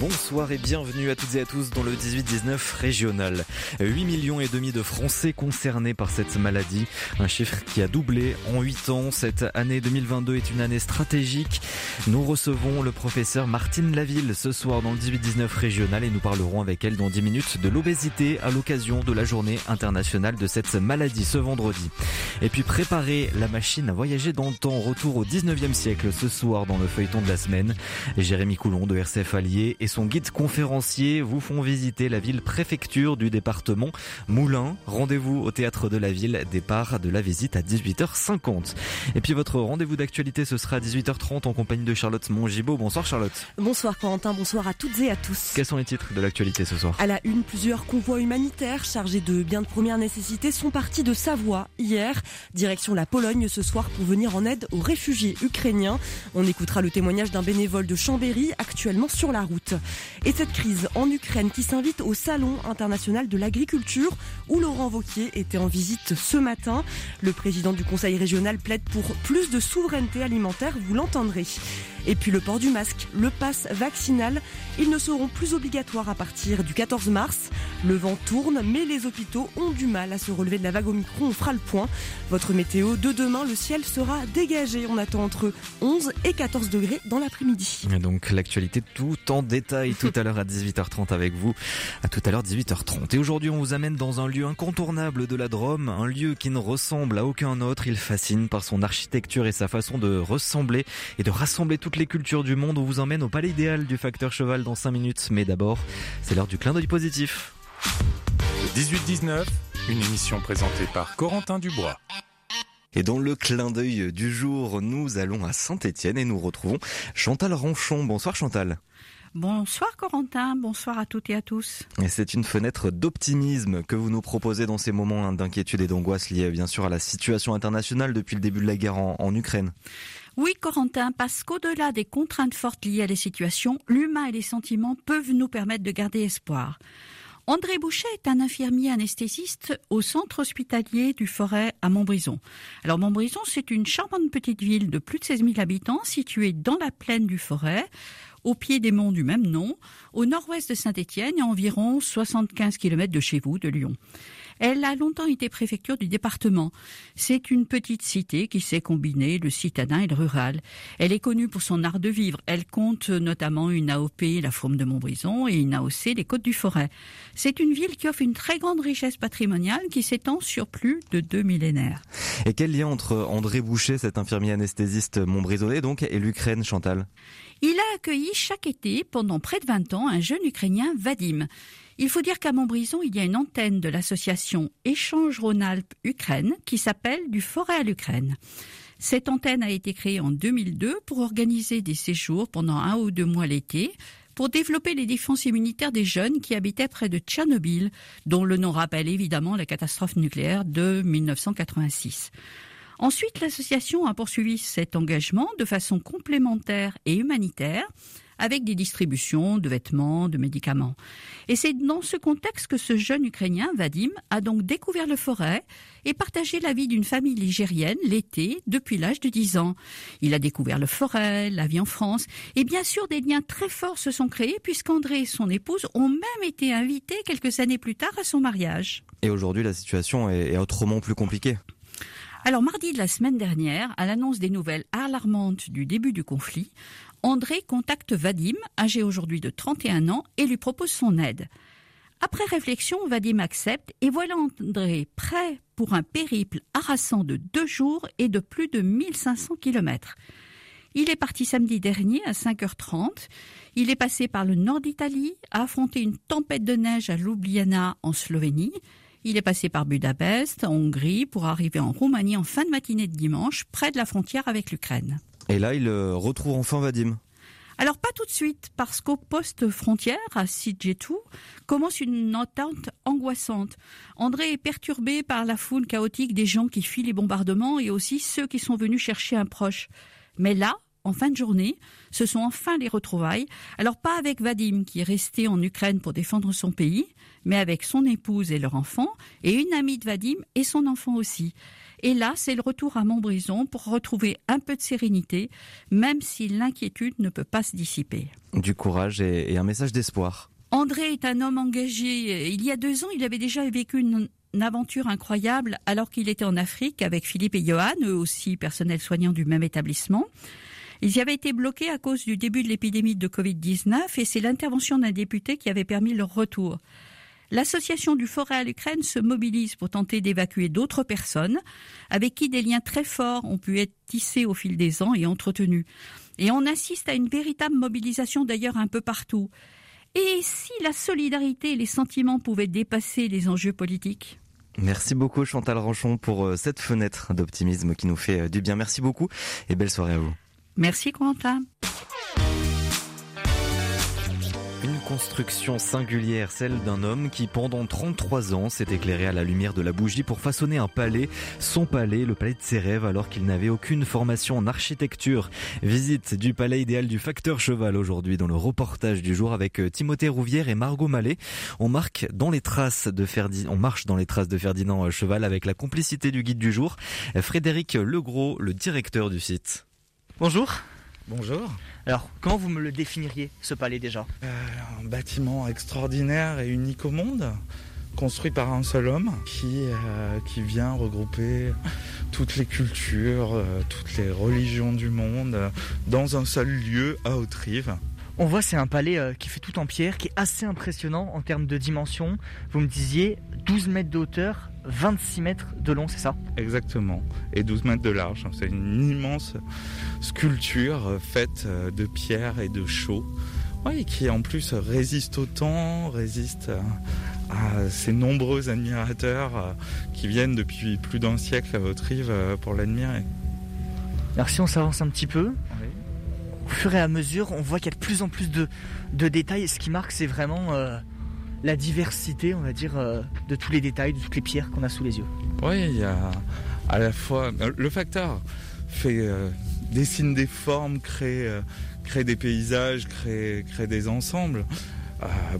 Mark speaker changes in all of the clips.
Speaker 1: Bonsoir et bienvenue à toutes et à tous dans le 18-19 régional. 8 millions et demi de Français concernés par cette maladie, un chiffre qui a doublé en 8 ans. Cette année 2022 est une année stratégique. Nous recevons le professeur Martine Laville ce soir dans le 18-19 régional et nous parlerons avec elle dans 10 minutes de l'obésité à l'occasion de la journée internationale de cette maladie ce vendredi. Et puis préparer la machine à voyager dans le temps. Retour au 19e siècle ce soir dans le feuilleton de la semaine. Jérémy Coulon de RCF Allier et son guide conférencier vous font visiter la ville préfecture du département Moulins. Rendez-vous au théâtre de la ville, départ de la visite à 18h50. Et puis votre rendez-vous d'actualité ce sera à 18h30 en compagnie de Charlotte Mongibaud. Bonsoir Charlotte.
Speaker 2: Bonsoir Corentin, bonsoir à toutes et à tous.
Speaker 1: Quels sont les titres de l'actualité ce soir?
Speaker 2: À la une, plusieurs convois humanitaires chargés de biens de première nécessité sont partis de Savoie hier, direction la Pologne ce soir pour venir en aide aux réfugiés ukrainiens. On écoutera le témoignage d'un bénévole de Chambéry actuellement sur la route. Et cette crise en Ukraine qui s'invite au Salon international de l'agriculture où Laurent Vauquier était en visite ce matin. Le président du conseil régional plaide pour plus de souveraineté alimentaire, vous l'entendrez. Et puis le port du masque, le pass vaccinal, ils ne seront plus obligatoires à partir du 14 mars. Le vent tourne, mais les hôpitaux ont du mal à se relever de la vague Omicron. On fera le point. Votre météo de demain, le ciel sera dégagé. On attend entre 11 et 14 degrés dans l'après-midi.
Speaker 1: Donc l'actualité tout en détail tout à l'heure à 18h30 avec vous. À tout à l'heure 18h30. Et aujourd'hui, on vous amène dans un lieu incontournable de la Drôme, un lieu qui ne ressemble à aucun autre. Il fascine par son architecture et sa façon de ressembler et de rassembler toutes les cultures du monde. On vous emmène au palais idéal du facteur cheval dans 5 minutes. Mais d'abord, c'est l'heure du clin d'œil positif.
Speaker 3: 18-19, une émission présentée par Corentin Dubois.
Speaker 1: Et dans le clin d'œil du jour, nous allons à Saint-Étienne et nous retrouvons Chantal Ronchon. Bonsoir Chantal.
Speaker 4: Bonsoir Corentin, bonsoir à toutes et à tous.
Speaker 1: Et c'est une fenêtre d'optimisme que vous nous proposez dans ces moments d'inquiétude et d'angoisse liés bien sûr à la situation internationale depuis le début de la guerre en, en Ukraine.
Speaker 4: Oui, Corentin, parce qu'au-delà des contraintes fortes liées à les situations, l'humain et les sentiments peuvent nous permettre de garder espoir. André Boucher est un infirmier anesthésiste au centre hospitalier du Forêt à Montbrison. Alors Montbrison, c'est une charmante petite ville de plus de 16 000 habitants située dans la plaine du Forêt, au pied des monts du même nom, au nord-ouest de Saint-Étienne et à environ 75 km de chez vous, de Lyon. Elle a longtemps été préfecture du département. C'est une petite cité qui sait combiner le citadin et le rural. Elle est connue pour son art de vivre. Elle compte notamment une AOP, la Fourme de Montbrison, et une AOC, les Côtes du Forêt. C'est une ville qui offre une très grande richesse patrimoniale qui s'étend sur plus de deux millénaires.
Speaker 1: Et quel lien entre André Boucher, cet infirmier anesthésiste montbrisonnais donc, et l'Ukraine, Chantal?
Speaker 4: Il a accueilli chaque été, pendant près de 20 ans, un jeune Ukrainien, Vadim. Il faut dire qu'à Montbrison, il y a une antenne de l'association Échange Rhône-Alpes-Ukraine qui s'appelle Du Forêt à l'Ukraine. Cette antenne a été créée en 2002 pour organiser des séjours pendant un ou deux mois l'été pour développer les défenses immunitaires des jeunes qui habitaient près de Tchernobyl, dont le nom rappelle évidemment la catastrophe nucléaire de 1986. Ensuite, l'association a poursuivi cet engagement de façon complémentaire et humanitaire avec des distributions de vêtements, de médicaments. Et c'est dans ce contexte que ce jeune Ukrainien, Vadim, a donc découvert le forêt et partagé la vie d'une famille ligérienne l'été depuis l'âge de 10 ans. Il a découvert le forêt, la vie en France, et bien sûr des liens très forts se sont créés puisqu'André et son épouse ont même été invités quelques années plus tard à son mariage.
Speaker 1: Et aujourd'hui, la situation est autrement plus compliquée.
Speaker 4: Alors mardi de la semaine dernière, à l'annonce des nouvelles alarmantes du début du conflit, André contacte Vadim, âgé aujourd'hui de 31 ans, et lui propose son aide. Après réflexion, Vadim accepte et voilà André prêt pour un périple harassant de deux jours et de plus de 1500 kilomètres. Il est parti samedi dernier à 5h30. Il est passé par le nord d'Italie, a affronté une tempête de neige à Ljubljana en Slovénie. Il est passé par Budapest, en Hongrie, pour arriver en Roumanie en fin de matinée de dimanche, près de la frontière avec l'Ukraine.
Speaker 1: Et là, il euh, retrouve enfin Vadim.
Speaker 4: Alors pas tout de suite, parce qu'au poste frontière, à Sidjetou, commence une entente angoissante. André est perturbé par la foule chaotique des gens qui fuient les bombardements et aussi ceux qui sont venus chercher un proche. Mais là, en fin de journée, ce sont enfin les retrouvailles. Alors pas avec Vadim qui est resté en Ukraine pour défendre son pays, mais avec son épouse et leur enfant, et une amie de Vadim et son enfant aussi. Et là, c'est le retour à Montbrison pour retrouver un peu de sérénité, même si l'inquiétude ne peut pas se dissiper.
Speaker 1: Du courage et, un message d'espoir.
Speaker 4: André est un homme engagé. Il y a deux ans, il avait déjà vécu une, aventure incroyable alors qu'il était en Afrique avec Philippe et Johan, eux aussi personnels soignants du même établissement. Ils y avaient été bloqués à cause du début de l'épidémie de Covid-19 et c'est l'intervention d'un député qui avait permis leur retour. L'association du Forêt à l'Ukraine se mobilise pour tenter d'évacuer d'autres personnes avec qui des liens très forts ont pu être tissés au fil des ans et entretenus. Et on assiste à une véritable mobilisation d'ailleurs un peu partout. Et si la solidarité et les sentiments pouvaient dépasser les enjeux politiques?
Speaker 1: Merci beaucoup Chantal Ranchon pour euh, cette fenêtre d'optimisme qui nous fait euh, du bien. Merci beaucoup et belle soirée à vous.
Speaker 4: Merci Quentin.
Speaker 1: Construction singulière, celle d'un homme qui pendant 33 ans s'est éclairé à la lumière de la bougie pour façonner un palais, son palais, le palais de ses rêves alors qu'il n'avait aucune formation en architecture. Visite du palais idéal du facteur cheval aujourd'hui dans le reportage du jour avec euh, Timothée Rouvière et Margot Mallet. On marque dans les traces de Ferdinand, on marche dans les traces de Ferdinand euh, Cheval avec la complicité du guide du jour, Frédéric Legros, le directeur du site.
Speaker 5: Bonjour.
Speaker 6: Bonjour.
Speaker 5: Alors, comment vous me le définiriez, ce palais déjà?
Speaker 6: Euh, Un bâtiment extraordinaire et unique au monde, construit par un seul homme, qui, euh, qui vient regrouper toutes les cultures, euh, toutes les religions du monde, dans un seul lieu à Haute-Rive.
Speaker 5: On voit c'est un palais qui fait tout en pierre, qui est assez impressionnant en termes de dimension. Vous me disiez 12 mètres de hauteur, 26 mètres de long, c'est ça?
Speaker 6: Exactement. Et 12 mètres de large. C'est une immense sculpture euh, faite euh, de pierre et de chaux. Oui, qui en plus résiste au temps, résiste euh, à ces nombreux admirateurs qui viennent depuis plus d'un siècle à votre rive pour l'admirer.
Speaker 5: Alors si on s'avance un petit peu, au fur et à mesure, on voit qu'il y a de plus en plus de, détails. Ce qui marque, c'est vraiment la diversité, on va dire, euh, de tous les détails, de toutes les pierres qu'on a sous les yeux.
Speaker 6: Oui, il y a à la fois le facteur euh, dessine des formes, crée, euh, des paysages, crée, crée des ensembles.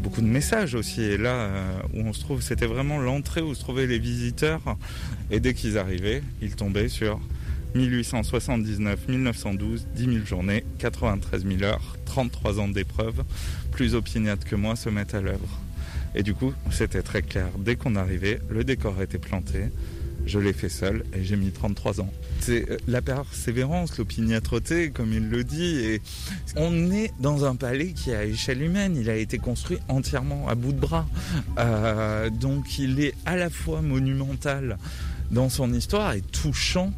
Speaker 6: beaucoup de messages aussi. Et là où on se trouve, c'était vraiment l'entrée où se trouvaient les visiteurs. Et dès qu'ils arrivaient, ils tombaient sur 1879, 1912, 10 000 journées, 93 000 heures, 33 ans d'épreuve. Plus opiniâtres que moi se mettent à l'œuvre. Et du coup, c'était très clair. Dès qu'on arrivait, le décor était planté. Je l'ai fait seul et j'ai mis 33 ans. C'est euh, la persévérance, l'opiniâtreté, comme il le dit. Et on est dans un palais qui est à échelle humaine. Il a été construit entièrement à bout de bras. Euh, donc il est à la fois monumental dans son histoire et touchant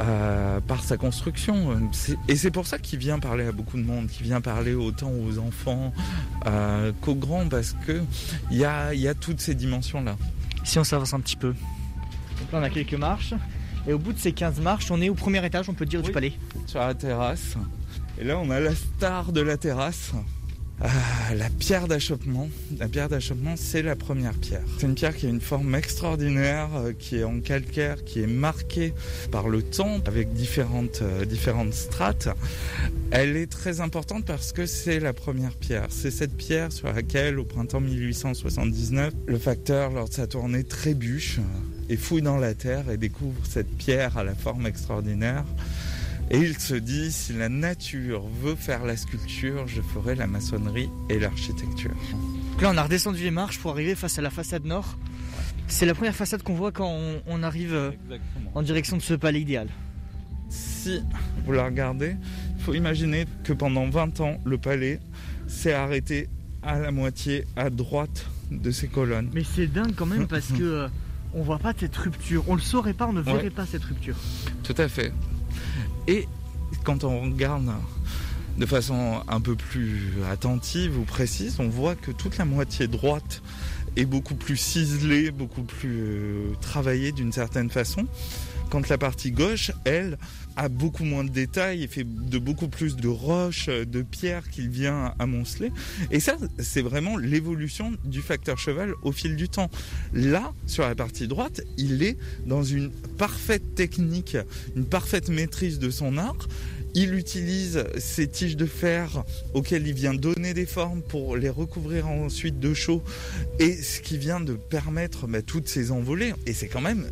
Speaker 6: euh, par sa construction. Et c'est pour ça qu'il vient parler à beaucoup de monde, qu'il vient parler autant aux enfants euh, qu'aux grands, parce que il y a, y a toutes ces dimensions-là.
Speaker 5: Si on s'avance un petit peu. Donc là on a quelques marches. Et au bout de ces 15 marches, on est au premier étage, on peut dire, du palais.
Speaker 6: Sur la terrasse. Et là on a la star de la terrasse. Ah, la pierre d'achoppement. La pierre d'achoppement, c'est la première pierre. C'est une pierre qui a une forme extraordinaire, euh, qui est en calcaire, qui est marquée par le temps avec différentes, euh, différentes strates. Elle est très importante parce que c'est la première pierre. C'est cette pierre sur laquelle, au printemps 1879, le facteur, lors de sa tournée, trébuche et fouille dans la terre et découvre cette pierre à la forme extraordinaire. Et il se dit, si la nature veut faire la sculpture, je ferai la maçonnerie et l'architecture.
Speaker 5: là, on a redescendu les marches pour arriver face à la façade nord. C'est la première façade qu'on voit quand on, arrive euh, en direction de ce palais idéal.
Speaker 6: Si vous la regardez, il faut imaginer que pendant 20 ans, le palais s'est arrêté à la moitié à droite de ses colonnes.
Speaker 5: Mais c'est dingue quand même parce que euh, on voit pas cette rupture. On le saurait pas, on ne verrait pas cette rupture.
Speaker 6: Tout à fait. Et quand on regarde de façon un peu plus attentive ou précise, on voit que toute la moitié droite est beaucoup plus ciselée, beaucoup plus euh, travaillée d'une certaine façon. Quand la partie gauche, elle, a beaucoup moins de détails et fait de beaucoup plus de roches, de pierres qu'il vient amonceler. Et ça, c'est vraiment l'évolution du facteur cheval au fil du temps. Là, sur la partie droite, il est dans une parfaite technique, une parfaite maîtrise de son art il utilise ces tiges de fer auxquelles il vient donner des formes pour les recouvrir ensuite de chaux et ce qui vient de permettre bah, toutes ces envolées. Et c'est quand même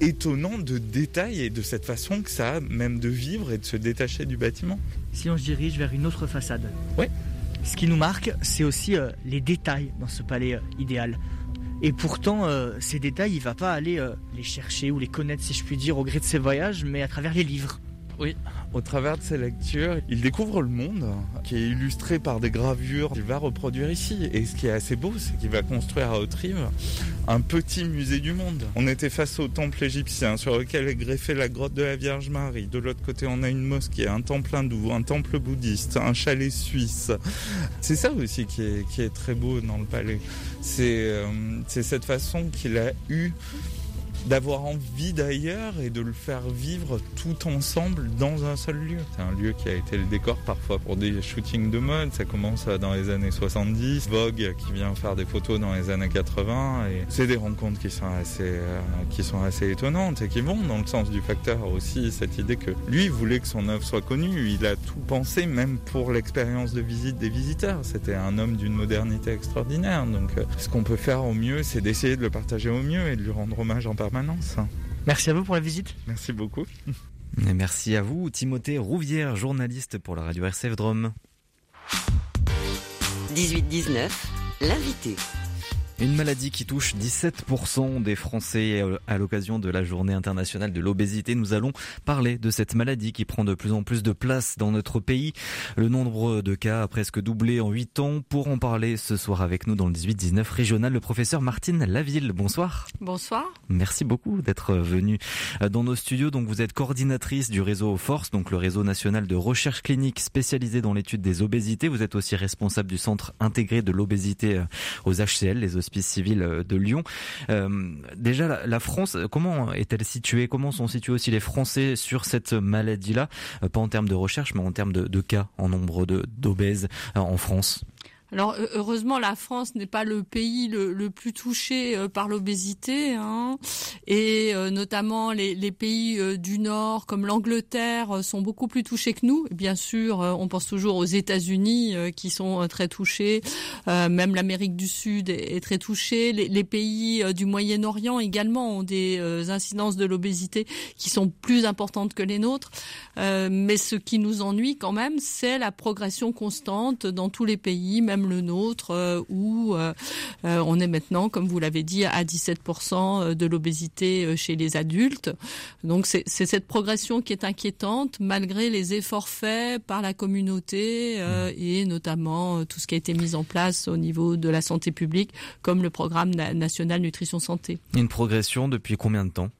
Speaker 6: étonnant de détails et de cette façon que ça a même de vivre et de se détacher du bâtiment.
Speaker 5: Si on se dirige vers une autre façade.
Speaker 6: Oui.
Speaker 5: Ce qui nous marque, c'est aussi euh, les détails dans ce palais euh, idéal. Et pourtant, euh, ces détails, il va pas aller les chercher ou les connaître, si je puis dire, au gré de ses voyages, mais à travers les livres.
Speaker 6: Oui, au travers de ses lectures, il découvre le monde qui est illustré par des gravures qu'il va reproduire ici. Et ce qui est assez beau, c'est qu'il va construire à Haute-Rive un petit musée du monde. On était face au temple égyptien sur lequel est greffée la grotte de la Vierge Marie. De l'autre côté, on a une mosquée, un temple hindou, un temple bouddhiste, un chalet suisse. C'est ça aussi qui est, qui est très beau dans le palais. C'est euh, cette façon qu'il a eu d'avoir envie d'ailleurs et de le faire vivre tout ensemble dans un seul lieu. C'est un lieu qui a été le décor parfois pour des shootings de mode. Ça commence dans les années 70. Vogue qui vient faire des photos dans les années 80. Et c'est des rencontres qui sont assez, euh, qui sont assez étonnantes et qui vont dans le sens du facteur aussi. Cette idée que lui voulait que son œuvre soit connue. Il a tout pensé, même pour l'expérience de visite des visiteurs. C'était un homme d'une modernité extraordinaire. Donc, euh, ce qu'on peut faire au mieux, c'est d'essayer de le partager au mieux et de lui rendre hommage en permanence.
Speaker 5: Merci à vous pour la visite.
Speaker 6: Merci beaucoup.
Speaker 1: Et merci à vous, Timothée Rouvière, journaliste pour la radio RCF Drôme.
Speaker 7: 18-19, l'invité.
Speaker 1: Une maladie qui touche 17% des Français à l'occasion de la journée internationale de l'obésité. Nous allons parler de cette maladie qui prend de plus en plus de place dans notre pays. Le nombre de cas a presque doublé en 8 ans. Pour en parler ce soir avec nous dans le 18-19 régional, le professeur Martine Laville. Bonsoir.
Speaker 8: Bonsoir.
Speaker 1: Merci beaucoup d'être venu dans nos studios. Donc vous êtes coordinatrice du réseau Force, donc le réseau national de recherche clinique spécialisé dans l'étude des obésités. Vous êtes aussi responsable du centre intégré de l'obésité aux HCL, les civils euh, de Lyon. Euh, déjà, la, France, comment est-elle située? Comment sont situés aussi les Français sur cette maladie-là? Euh, Pas en termes de recherche, mais en termes de cas en nombre d'obèses en France
Speaker 8: alors heureusement, la France n'est pas le pays le, plus touché euh, par l'obésité, hein, et euh, notamment les, pays euh, du Nord comme l'Angleterre sont beaucoup plus touchés que nous. Bien sûr, on pense toujours aux États-Unis qui sont très touchés, même l'Amérique du Sud est, très touchée. Les, pays du Moyen-Orient également ont des incidences de l'obésité qui sont plus importantes que les nôtres. mais ce qui nous ennuie quand même, c'est la progression constante dans tous les pays, le nôtre, euh, où euh, euh, on est maintenant, comme vous l'avez dit, à 17% de l'obésité chez les adultes. Donc c'est cette progression qui est inquiétante, malgré les efforts faits par la communauté et notamment tout ce qui a été mis en place au niveau de la santé publique, comme le programme national nutrition santé.
Speaker 1: Une progression depuis combien de temps?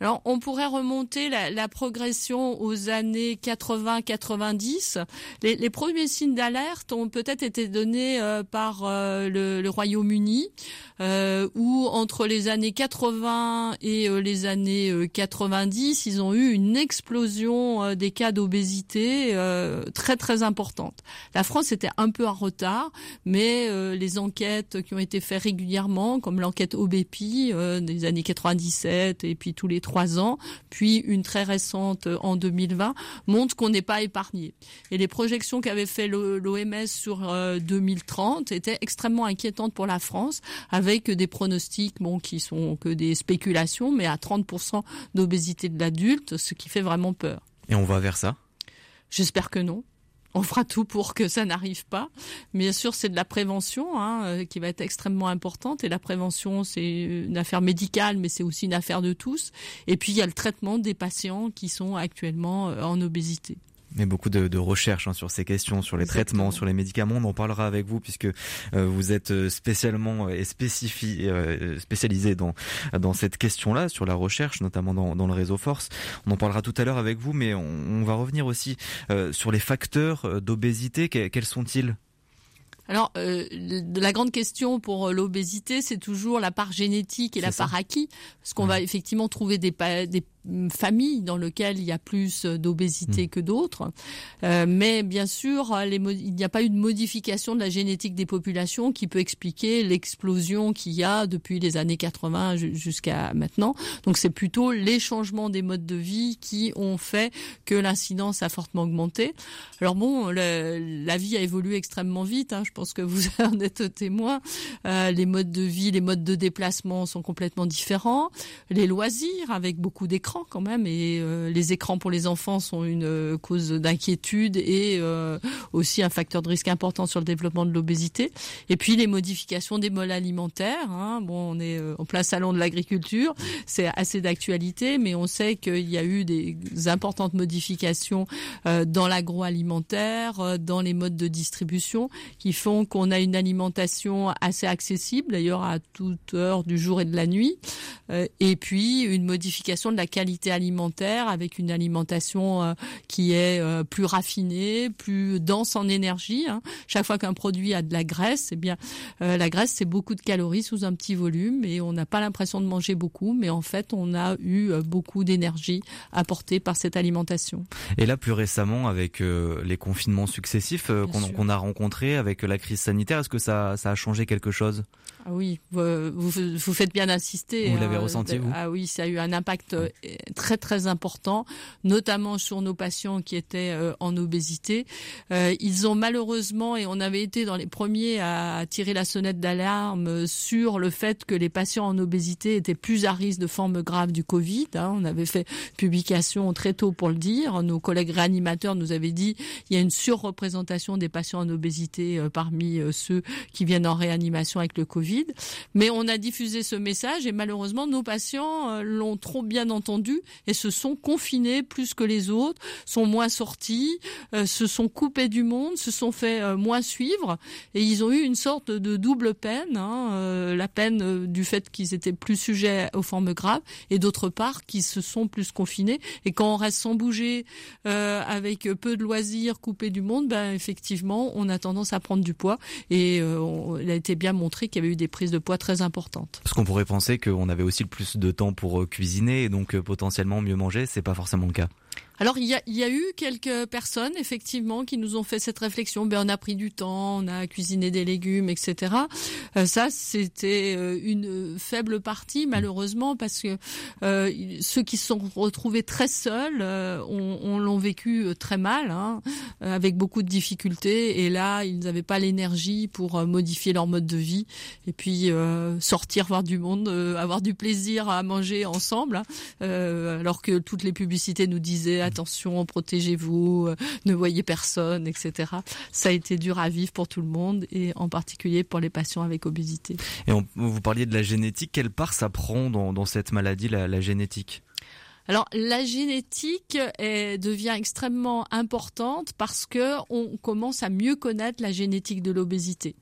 Speaker 8: Alors, on pourrait remonter la, progression aux années 80-90. Les, les, premiers signes d'alerte ont peut-être été donnés euh, par euh, le, Royaume-Uni, euh, où entre les années 80 et euh, les années 90, ils ont eu une explosion des cas d'obésité très très importante. La France était un peu en retard, mais les enquêtes qui ont été faites régulièrement, comme l'enquête OBEPI des années 97 et puis tous les trois ans, puis une très récente euh, en 2020, montre qu'on n'est pas épargné. Et les projections qu'avait fait l'OMS sur 2030 euh, étaient extrêmement inquiétantes pour la France, avec des pronostics bon, qui sont que des spéculations, mais à 30% d'obésité de l'adulte, ce qui fait vraiment peur.
Speaker 1: Et on va vers ça?
Speaker 8: J'espère que non on fera tout pour que ça n'arrive pas. Bien sûr, c'est de la prévention hein, euh, qui va être extrêmement importante. Et la prévention, c'est une affaire médicale, mais c'est aussi une affaire de tous. Et puis, il y a le traitement des patients qui sont actuellement euh, en obésité
Speaker 1: mais beaucoup de, de recherches hein, sur ces questions, sur les traitements, sur les médicaments. On en parlera avec vous puisque euh, vous êtes euh, spécialement euh, et spécialisé dans dans cette question-là, sur la recherche, notamment dans, dans, le réseau Force. On en parlera tout à l'heure avec vous, mais on, on va revenir aussi sur les facteurs d'obésité. Quels sont-ils?
Speaker 8: Alors, euh, la grande question pour l'obésité, c'est toujours la part génétique et la part acquis, parce qu'on va effectivement trouver des, des familles dans lesquelles il y a plus d'obésité mmh. que d'autres. Euh, mais bien sûr, les, il n'y a pas eu de modification de la génétique des populations qui peut expliquer l'explosion qu'il y a depuis les années 80 jusqu'à maintenant. Donc c'est plutôt les changements des modes de vie qui ont fait que l'incidence a fortement augmenté. Alors bon, le, la vie a évolué extrêmement vite. Hein, je pense que vous en êtes témoin. Euh, les modes de vie, les modes de déplacement sont complètement différents. Les loisirs, avec beaucoup d'écrans quand même, et euh, les écrans pour les enfants sont une euh, cause d'inquiétude et euh, aussi un facteur de risque important sur le développement de l'obésité. Et puis les modifications des modes alimentaires. Hein. Bon, on est en plein salon de l'agriculture, c'est assez d'actualité, mais on sait qu'il y a eu des importantes modifications dans l'agroalimentaire, dans les modes de distribution, qui font qu'on a une alimentation assez accessible, d'ailleurs à toute heure du jour et de la nuit, et puis une modification de la qualité alimentaire avec une alimentation euh, qui est euh, plus raffinée, plus dense en énergie. Hein. Chaque fois qu'un produit a de la graisse, eh bien euh, la graisse c'est beaucoup de calories sous un petit volume et on n'a pas l'impression de manger beaucoup, mais en fait on a eu beaucoup d'énergie apportée par cette alimentation.
Speaker 1: Et là plus récemment avec les confinements successifs qu'on a rencontrés, avec la crise sanitaire, est-ce que ça, ça a changé quelque chose?
Speaker 8: Ah oui, vous, vous, faites bien d'insister.
Speaker 1: Vous l'avez hein. ressenti, vous?
Speaker 8: Ah oui, ça a eu un impact euh, très très important, notamment sur nos patients qui étaient euh, en obésité. Euh, ils ont malheureusement, et on avait été dans les premiers à tirer la sonnette d'alarme sur le fait que les patients en obésité étaient plus à risque de formes graves du Covid. Hein. On avait fait publication très tôt pour le dire. Nos collègues réanimateurs nous avaient dit il y a une surreprésentation des patients en obésité parmi ceux qui viennent en réanimation avec le Covid. Mais on a diffusé ce message et malheureusement nos patients euh, l'ont trop bien entendu et se sont confinés plus que les autres, sont moins sortis, euh, se sont coupés du monde, se sont fait euh, moins suivre. Et ils ont eu une sorte de double peine, hein, la peine du fait qu'ils étaient plus sujets aux formes graves et d'autre part qu'ils se sont plus confinés. Et quand on reste sans bouger avec peu de loisirs, coupés du monde, ben effectivement on a tendance à prendre du poids. Et il a été bien montré qu'il y avait eu des prises de poids très importantes.
Speaker 1: Parce qu'on pourrait penser qu'on avait aussi le plus de temps pour euh, cuisiner. Et donc euh, potentiellement mieux manger, c'est pas forcément le cas.
Speaker 8: Alors il y a, y a, eu quelques personnes effectivement qui nous ont fait cette réflexion. Ben on a pris du temps, on a cuisiné des légumes, etc. Euh, ça c'était euh, une faible partie malheureusement parce que euh, ceux qui se sont retrouvés très seuls euh, on, on l'ont vécu très mal, hein, avec beaucoup de difficultés. Et là ils n'avaient pas l'énergie pour modifier leur mode de vie et puis sortir voir du monde, avoir du plaisir à manger ensemble. Hein. alors que toutes les publicités nous disaient attention, protégez-vous, euh, ne voyez personne, etc. Ça a été dur à vivre pour tout le monde et en particulier pour les patients avec obésité.
Speaker 1: Et vous parliez de la génétique, quelle part ça prend dans, cette maladie, la génétique?
Speaker 8: Alors la génétique devient extrêmement importante parce que on commence à mieux connaître la génétique de l'obésité.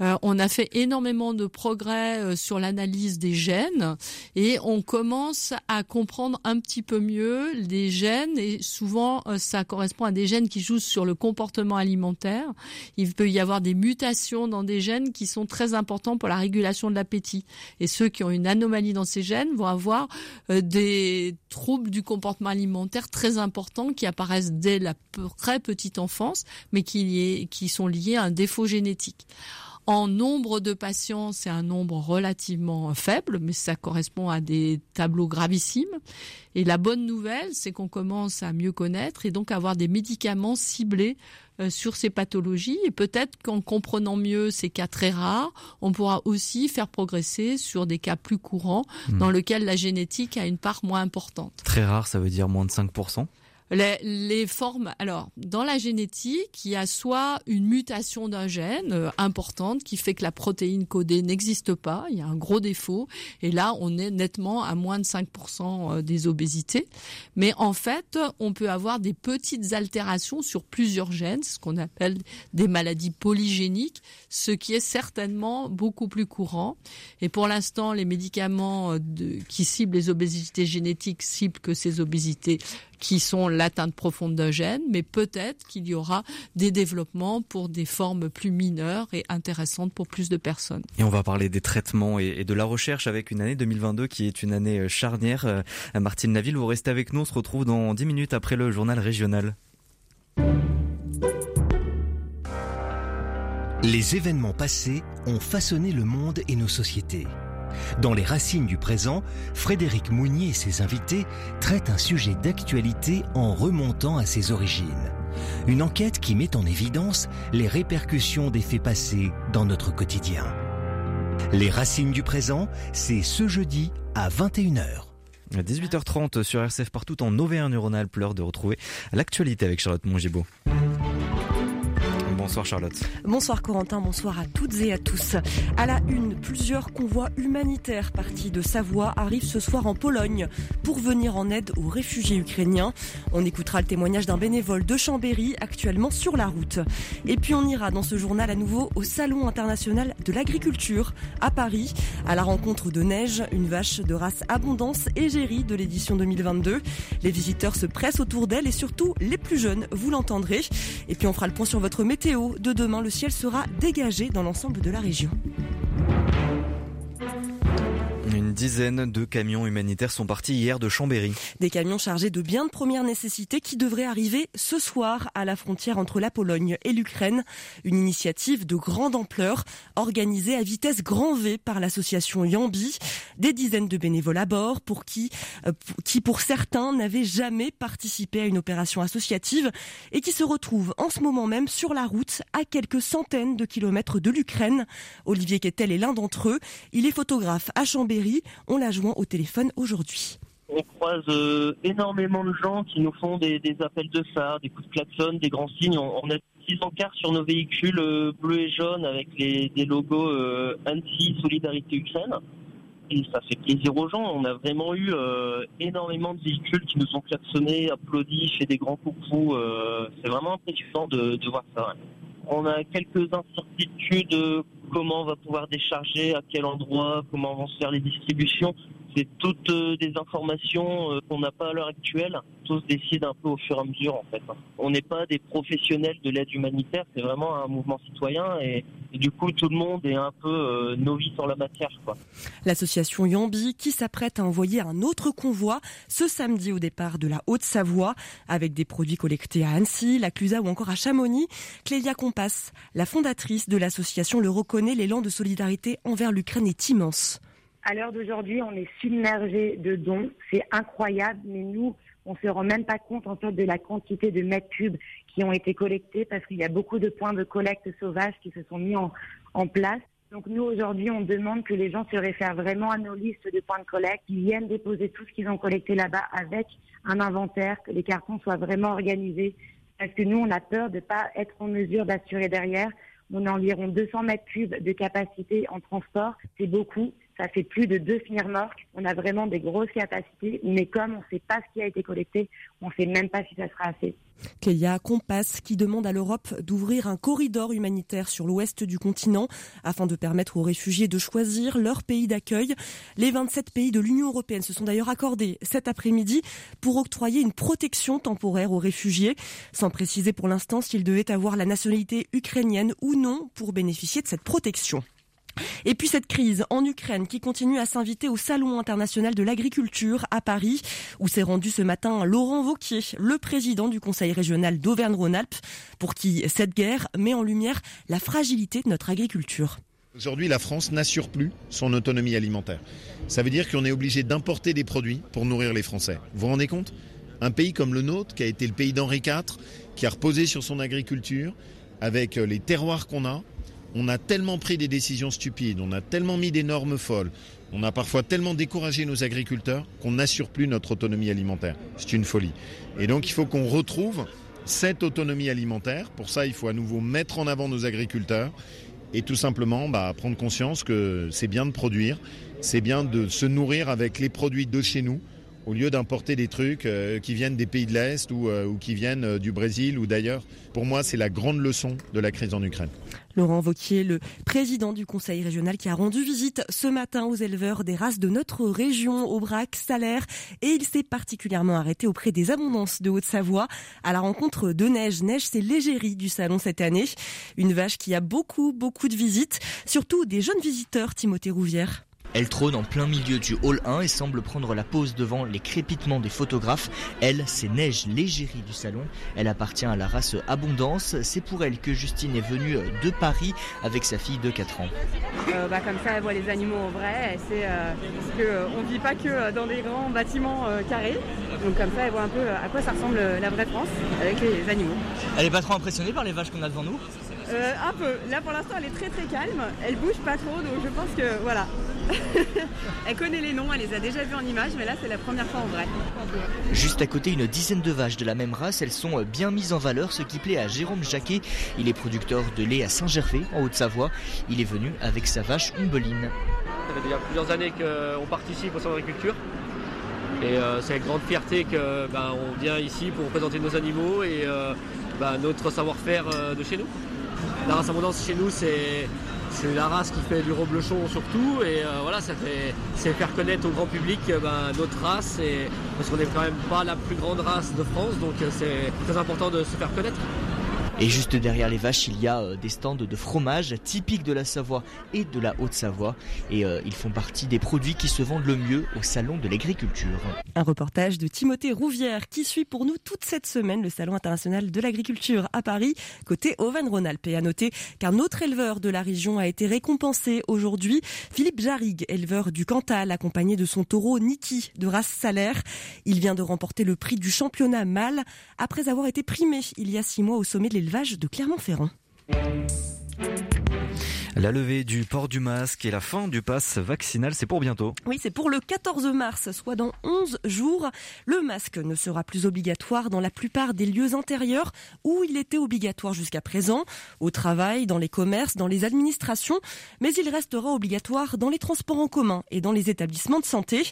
Speaker 8: Euh, on a fait énormément de progrès euh, sur l'analyse des gènes et on commence à comprendre un petit peu mieux les gènes et souvent euh, ça correspond à des gènes qui jouent sur le comportement alimentaire. Il peut y avoir des mutations dans des gènes qui sont très importants pour la régulation de l'appétit et ceux qui ont une anomalie dans ces gènes vont avoir des troubles du comportement alimentaire très importants qui apparaissent dès la très petite enfance, mais qui, sont liés à un défaut génétique. En nombre de patients, c'est un nombre relativement faible, mais ça correspond à des tableaux gravissimes. Et la bonne nouvelle, c'est qu'on commence à mieux connaître et donc avoir des médicaments ciblés sur ces pathologies. Et peut-être qu'en comprenant mieux ces cas très rares, on pourra aussi faire progresser sur des cas plus courants hmm. dans lesquels la génétique a une part moins importante.
Speaker 1: Très rare, ça veut dire moins de 5%
Speaker 8: les, formes, alors dans la génétique, il y a soit une mutation d'un gène euh, importante qui fait que la protéine codée n'existe pas, il y a un gros défaut, et là on est nettement à moins de 5% euh, des obésités. Mais en fait, on peut avoir des petites altérations sur plusieurs gènes, ce qu'on appelle des maladies polygéniques, ce qui est certainement beaucoup plus courant. Et pour l'instant, les médicaments euh, qui ciblent les obésités génétiques ciblent que ces obésités qui sont la l'atteinte profonde d'un gène, mais peut-être qu'il y aura des développements pour des formes plus mineures et intéressantes pour plus de personnes.
Speaker 1: Et on va parler des traitements et de la recherche avec une année 2022 qui est une année charnière. Martine Naville, vous restez avec nous, on se retrouve dans 10 minutes après le journal régional.
Speaker 9: Les événements passés ont façonné le monde et nos sociétés. Dans Les Racines du présent, Frédéric Mounier et ses invités traitent un sujet d'actualité en remontant à ses origines. Une enquête qui met en évidence les répercussions des faits passés dans notre quotidien. Les Racines du présent, c'est ce jeudi à 21h.
Speaker 1: 18h30 sur RCF partout en Auvergne-Rhône-Alpes, l'heure de retrouver l'actualité avec Charlotte Mongibaud. Bonsoir Charlotte.
Speaker 2: Bonsoir Corentin, bonsoir à toutes et à tous. À la une, plusieurs convois humanitaires partis de Savoie arrivent ce soir en Pologne pour venir en aide aux réfugiés ukrainiens. On écoutera le témoignage d'un bénévole de Chambéry actuellement sur la route. Et puis on ira dans ce journal à nouveau au Salon international de l'agriculture à Paris, à la rencontre de Neige, une vache de race Abondance égérie de l'édition 2022. Les visiteurs se pressent autour d'elle et surtout les plus jeunes, vous l'entendrez. Et puis on fera le point sur votre météo de demain, le ciel sera dégagé dans l'ensemble de la région.
Speaker 1: Dizaine de camions humanitaires sont partis hier de Chambéry.
Speaker 2: Des camions chargés de biens de première nécessité qui devraient arriver ce soir à la frontière entre la Pologne et l'Ukraine. Une initiative de grande ampleur organisée à vitesse grand V par l'association Yambi. Des dizaines de bénévoles à bord pour qui, euh, qui pour certains n'avaient jamais participé à une opération associative et qui se retrouvent en ce moment même sur la route à quelques centaines de kilomètres de l'Ukraine. Olivier Kettel est l'un d'entre eux. Il est photographe à Chambéry on l'a joint au téléphone aujourd'hui.
Speaker 10: On croise euh, énormément de gens qui nous font des, appels de phare, des coups de klaxon, des grands signes. On, a six encarts sur nos véhicules euh, bleus et jaunes avec des logos euh, Annecy Solidarité Ukraine. Et ça fait plaisir aux gens. On a vraiment eu énormément de véhicules qui nous ont klaxonnés, applaudi, fait des grands coucous. c'est vraiment impressionnant de, voir ça. On a quelques incertitudes comment on va pouvoir décharger, à quel endroit, comment vont se faire les distributions. C'est toutes euh, des informations euh, qu'on n'a pas à l'heure actuelle. Tous décident un peu au fur et à mesure en fait. On n'est pas des professionnels de l'aide humanitaire, c'est vraiment un mouvement citoyen et, du coup tout le monde est un peu euh, novice en la matière.
Speaker 2: L'association Yambi qui s'apprête à envoyer un autre convoi ce samedi au départ de la Haute-Savoie avec des produits collectés à Annecy, la Clusa ou encore à Chamonix. Clélia Compas, la fondatrice de l'association, le reconnaît, l'élan de solidarité envers l'Ukraine est immense.
Speaker 11: À l'heure d'aujourd'hui, on est submergé de dons. C'est incroyable, mais nous, on se rend même pas compte en fait de la quantité de mètres cubes qui ont été collectés parce qu'il y a beaucoup de points de collecte sauvages qui se sont mis en, en place. Donc nous aujourd'hui, on demande que les gens se réfèrent vraiment à nos listes de points de collecte, qu'ils viennent déposer tout ce qu'ils ont collecté là-bas avec un inventaire, que les cartons soient vraiment organisés, parce que nous, on a peur de ne pas être en mesure d'assurer derrière. On a environ 200 mètres cubes de capacité en transport, c'est beaucoup. Ça fait plus de deux remorques. On a vraiment des grosses capacités, mais comme on ne sait pas ce qui a été collecté, on ne sait même pas si ça sera assez.
Speaker 2: Kélia Compass qui demande à l'Europe d'ouvrir un corridor humanitaire sur l'ouest du continent afin de permettre aux réfugiés de choisir leur pays d'accueil. Les 27 pays de l'Union européenne se sont d'ailleurs accordés cet après-midi pour octroyer une protection temporaire aux réfugiés, sans préciser pour l'instant s'ils devaient avoir la nationalité ukrainienne ou non pour bénéficier de cette protection. Et puis cette crise en Ukraine qui continue à s'inviter au Salon international de l'agriculture à Paris, où s'est rendu ce matin Laurent Vauquier, le président du Conseil régional d'Auvergne-Rhône-Alpes, pour qui cette guerre met en lumière la fragilité de notre agriculture.
Speaker 12: Aujourd'hui, la France n'assure plus son autonomie alimentaire. Ça veut dire qu'on est obligé d'importer des produits pour nourrir les Français. Vous vous rendez compte? Un pays comme le nôtre, qui a été le pays d'Henri IV, qui a reposé sur son agriculture, avec les terroirs qu'on a, on a tellement pris des décisions stupides, on a tellement mis des normes folles, on a parfois tellement découragé nos agriculteurs qu'on n'assure plus notre autonomie alimentaire. C'est une folie. Et donc il faut qu'on retrouve cette autonomie alimentaire. Pour ça, il faut à nouveau mettre en avant nos agriculteurs et tout simplement bah, prendre conscience que c'est bien de produire, c'est bien de se nourrir avec les produits de chez nous au lieu d'importer des trucs euh, qui viennent des pays de l'Est ou, euh, qui viennent euh, du Brésil ou d'ailleurs. Pour moi, c'est la grande leçon de la crise en Ukraine.
Speaker 2: Laurent Vauquier, le président du conseil régional qui a rendu visite ce matin aux éleveurs des races de notre région, Aubrac, Salaire, et il s'est particulièrement arrêté auprès des abondances de Haute-Savoie à la rencontre de Neige. Neige, c'est l'égérie du salon cette année. Une vache qui a beaucoup, beaucoup de visites, surtout des jeunes visiteurs, Timothée Rouvière.
Speaker 5: Elle trône en plein milieu du hall 1 et semble prendre la pose devant les crépitements des photographes. Elle, c'est Neige, l'égérie du salon. Elle appartient à la race Abondance. C'est pour elle que Justine est venue de Paris avec sa fille de 4 ans.
Speaker 13: Euh, bah, comme ça, elle voit les animaux en vrai. Elle sait euh, qu'on ne vit pas que dans des grands bâtiments euh, carrés. Donc comme ça, elle voit un peu à quoi ça ressemble la vraie France avec les animaux.
Speaker 5: Elle est pas trop impressionnée par les vaches qu'on a devant nous?
Speaker 13: Euh, un peu. Là pour l'instant elle est très très calme. Elle bouge pas trop donc je pense que voilà. elle connaît les noms, elle les a déjà vus en image mais là c'est la première fois en vrai.
Speaker 5: Juste à côté une dizaine de vaches de la même race, elles sont bien mises en valeur ce qui plaît à Jérôme Jacquet. Il est producteur de lait à Saint-Gervais en Haute-Savoie. Il est venu avec sa vache Umbeline.
Speaker 14: Ça fait déjà plusieurs années qu'on participe au centre d'agriculture. Et euh, c'est avec grande fierté qu'on ben, vient ici pour présenter nos animaux et euh, ben, notre savoir-faire euh, de chez nous. La race abondance chez nous, c'est la race qui fait du reblochon surtout. Et voilà, ça fait, c'est faire connaître au grand public ben, notre race. Et, parce qu'on n'est quand même pas la plus grande race de France, donc c'est très important de se faire connaître.
Speaker 5: Et juste derrière les vaches, il y a euh, des stands de fromage typiques de la Savoie et de la Haute-Savoie. Et euh, ils font partie des produits qui se vendent le mieux au Salon de l'Agriculture.
Speaker 2: Un reportage de Timothée Rouvière qui suit pour nous toute cette semaine le Salon international de l'agriculture à Paris, côté Auvergne-Rhône-Alpes. À noter qu'un autre éleveur de la région a été récompensé aujourd'hui. Philippe Jarrigue, éleveur du Cantal, accompagné de son taureau Niki de race salaire. Il vient de remporter le prix du championnat mâle après avoir été primé il y a six mois au sommet de l'élevage de Clermont-Ferrand.
Speaker 1: La levée du port du masque et la fin du pass vaccinal, c'est pour bientôt.
Speaker 2: Oui, c'est pour le 14 mars, soit dans 11 jours. Le masque ne sera plus obligatoire dans la plupart des lieux intérieurs où il était obligatoire jusqu'à présent, au travail, dans les commerces, dans les administrations, mais il restera obligatoire dans les transports en commun et dans les établissements de santé.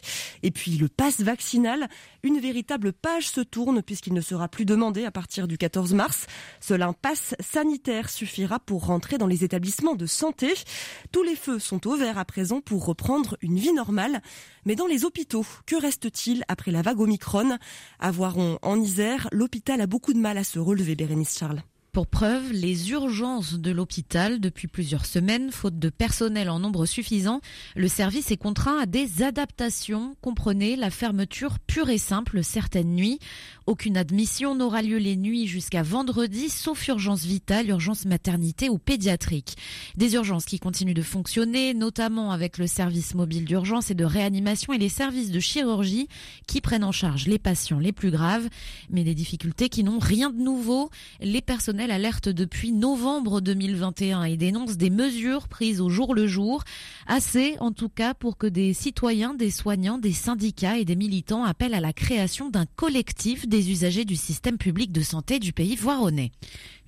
Speaker 2: Et puis le pass vaccinal, une véritable page se tourne puisqu'il ne sera plus demandé à partir du 14 mars. Seul un pass sanitaire suffira pour rentrer dans les établissements de santé tous les feux sont au vert à présent pour reprendre une vie normale. Mais dans les hôpitaux, que reste-t-il après la vague Omicron? À Voiron, en Isère, l'hôpital a beaucoup de mal à se relever, Bérénice Charles.
Speaker 15: Pour preuve, les urgences de l'hôpital, depuis plusieurs semaines, faute de personnel en nombre suffisant, le service est contraint à des adaptations. Comprenez la fermeture pure et simple certaines nuits. Aucune admission n'aura lieu les nuits jusqu'à vendredi, sauf urgence vitale, urgence maternité ou pédiatrique. Des urgences qui continuent de fonctionner, notamment avec le service mobile d'urgence et de réanimation et les services de chirurgie qui prennent en charge les patients les plus graves, mais des difficultés qui n'ont rien de nouveau. Les personnels alerte depuis novembre 2021 et dénonce des mesures prises au jour le jour, assez en tout cas pour que des citoyens, des soignants, des syndicats et des militants appellent à la création d'un collectif des usagers du système public de santé du pays voironnais.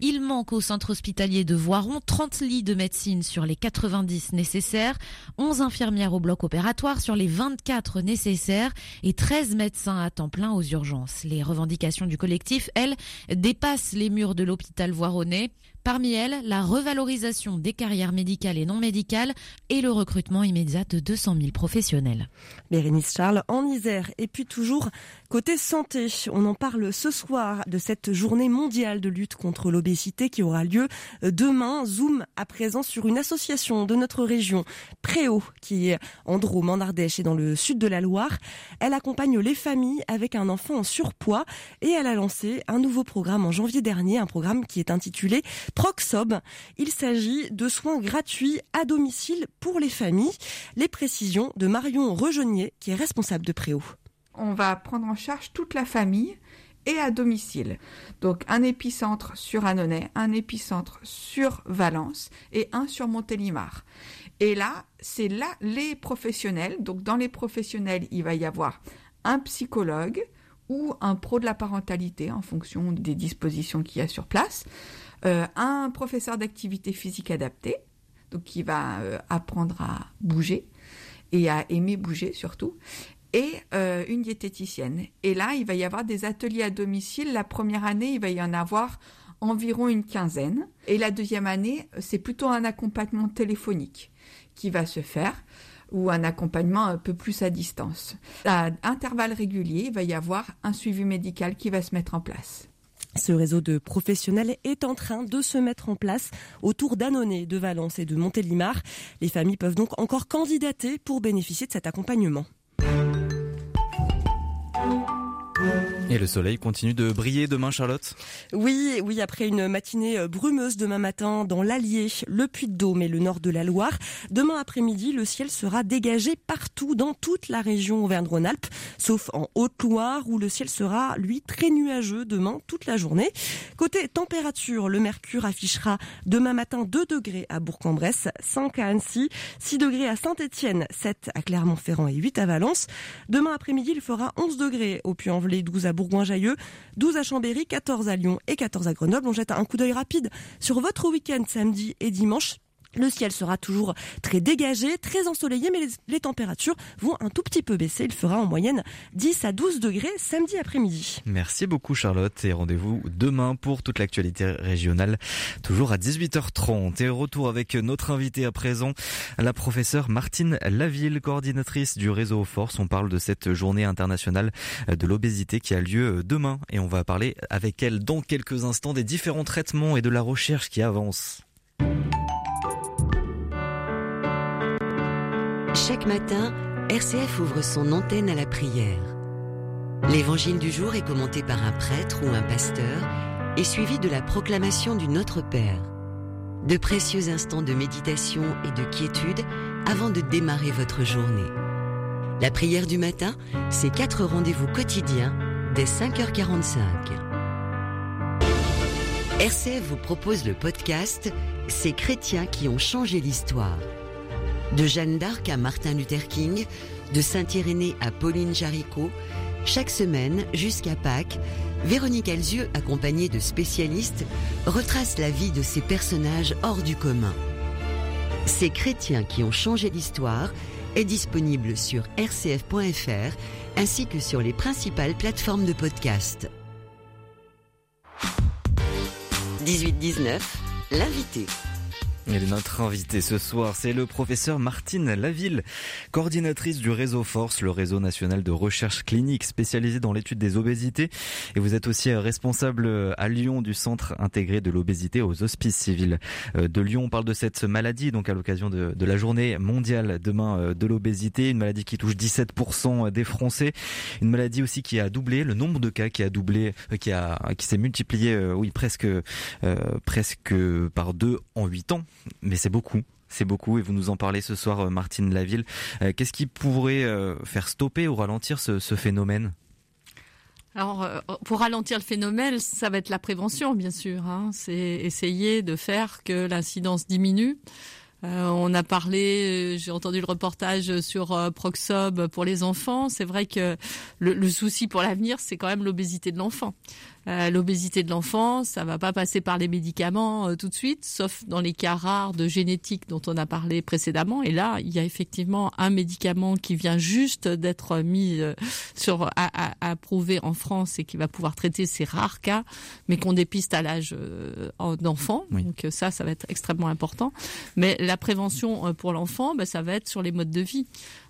Speaker 15: Il manque au centre hospitalier de Voiron 30 lits de médecine sur les 90 nécessaires, 11 infirmières au bloc opératoire sur les 24 nécessaires et 13 médecins à temps plein aux urgences. Les revendications du collectif, elles, dépassent les murs de l'hôpital voironnais. Parmi elles, la revalorisation des carrières médicales et non médicales et le recrutement immédiat de 200 000 professionnels.
Speaker 2: Bérénice Charles en Isère. Et puis toujours côté santé, on en parle ce soir de cette journée mondiale de lutte contre l'obésité qui aura lieu demain. Zoom à présent sur une association de notre région, Préau, qui est en Drôme, en Ardèche et dans le sud de la Loire. Elle accompagne les familles avec un enfant en surpoids et elle a lancé un nouveau programme en janvier dernier, un programme qui est intitulé Proxob. Il s'agit de soins gratuits à domicile pour les familles. Les précisions de Marion Rejeunier, qui est responsable de Préau.
Speaker 16: On va prendre en charge toute la famille et à domicile. Donc un épicentre sur Annonay, un épicentre sur Valence et un sur Montélimar. Et là, c'est là les professionnels. Donc dans les professionnels, il va y avoir un psychologue ou un pro de la parentalité en fonction des dispositions qu'il y a sur place, euh, un professeur d'activité physique adaptée, donc qui va euh, apprendre à bouger et à aimer bouger surtout, et euh, une diététicienne. Et là, il va y avoir des ateliers à domicile. La première année, il va y en avoir environ une quinzaine. Et la deuxième année, c'est plutôt un accompagnement téléphonique qui va se faire ou un accompagnement un peu plus à distance. À intervalles réguliers, il va y avoir un suivi médical qui va se mettre en place.
Speaker 2: Ce réseau de professionnels est en train de se mettre en place autour d'Annonay, de Valence et de Montélimar. Les familles peuvent donc encore candidater pour bénéficier de cet accompagnement.
Speaker 1: Et le soleil continue de briller demain, Charlotte?
Speaker 2: Oui, oui, après une matinée euh, brumeuse demain matin dans l'Allier, le Puy-de-Dôme et le nord de la Loire, demain après-midi, le ciel sera dégagé partout dans toute la région Auvergne-Rhône-Alpes, sauf en Haute-Loire où le ciel sera, lui, très nuageux demain toute la journée. Côté température, le mercure affichera demain matin 2 degrés à Bourg-en-Bresse, 5 à Annecy, 6 degrés à Saint-Étienne, 7 à Clermont-Ferrand et 8 à Valence. Demain après-midi, il fera 11 degrés au Puy-en-Velay, 12 à Bourgoin-Jailleux, 12 à Chambéry, 14 à Lyon et 14 à Grenoble. On jette un coup d'œil rapide sur votre week-end samedi et dimanche. Le ciel sera toujours très dégagé, très ensoleillé, mais les, températures vont un tout petit peu baisser. Il fera en moyenne 10 à 12 degrés samedi après-midi.
Speaker 1: Merci beaucoup Charlotte et rendez-vous demain pour toute l'actualité régionale, toujours à 18h30. Et retour avec notre invitée à présent, la professeure Martine Laville, coordinatrice du réseau Force. On parle de cette journée internationale de l'obésité qui a lieu demain et on va parler avec elle dans quelques instants des différents traitements et de la recherche qui avance.
Speaker 7: Chaque matin, RCF ouvre son antenne à la prière. L'évangile du jour est commenté par un prêtre ou un pasteur et suivi de la proclamation du Notre Père. De précieux instants de méditation et de quiétude avant de démarrer votre journée. La prière du matin, c'est quatre rendez-vous quotidiens dès 5h45. RCF vous propose le podcast Ces chrétiens qui ont changé l'histoire. De Jeanne d'Arc à Martin Luther King, de Saint-Irénée à Pauline Jaricot, chaque semaine, jusqu'à Pâques, Véronique Alzieux, accompagnée de spécialistes, retrace la vie de ces personnages hors du commun. Ces chrétiens qui ont changé l'histoire est disponible sur rcf.fr ainsi que sur les principales plateformes de podcast. 18-19, l'invité.
Speaker 1: Et notre invité ce soir, c'est le professeur Martine Laville, coordinatrice du réseau Force, le réseau national de recherche clinique spécialisé dans l'étude des obésités. Et vous êtes aussi responsable à Lyon du centre intégré de l'obésité aux hospices civils de Lyon. On parle de cette maladie, donc à l'occasion de, la journée mondiale demain euh, de l'obésité, une maladie qui touche 17% des Français, une maladie aussi qui a doublé, le nombre de cas qui a doublé, euh, qui a, qui s'est multiplié, euh, oui, presque, presque par deux en huit ans mais c'est beaucoup. C'est beaucoup et vous nous en parlez ce soir, euh, Martine Laville. Euh, qu'est-ce qui pourrait euh, faire stopper ou ralentir ce, phénomène?
Speaker 8: Alors, pour ralentir le phénomène, ça va être la prévention, bien sûr. Hein. C'est essayer de faire que l'incidence diminue. on a parlé, j'ai entendu le reportage sur Proxob pour les enfants. C'est vrai que le souci pour l'avenir, c'est quand même l'obésité de l'enfant. Euh, l'obésité de l'enfant, ça va pas passer par les médicaments euh, tout de suite, sauf dans les cas rares de génétique dont on a parlé précédemment. Et là, il y a effectivement un médicament qui vient juste d'être mis euh, sur à, approuvé en France et qui va pouvoir traiter ces rares cas, mais qu'on dépiste à l'âge d'enfant. Donc ça, ça va être extrêmement important. Mais la prévention pour l'enfant, ben, ça va être sur les modes de vie.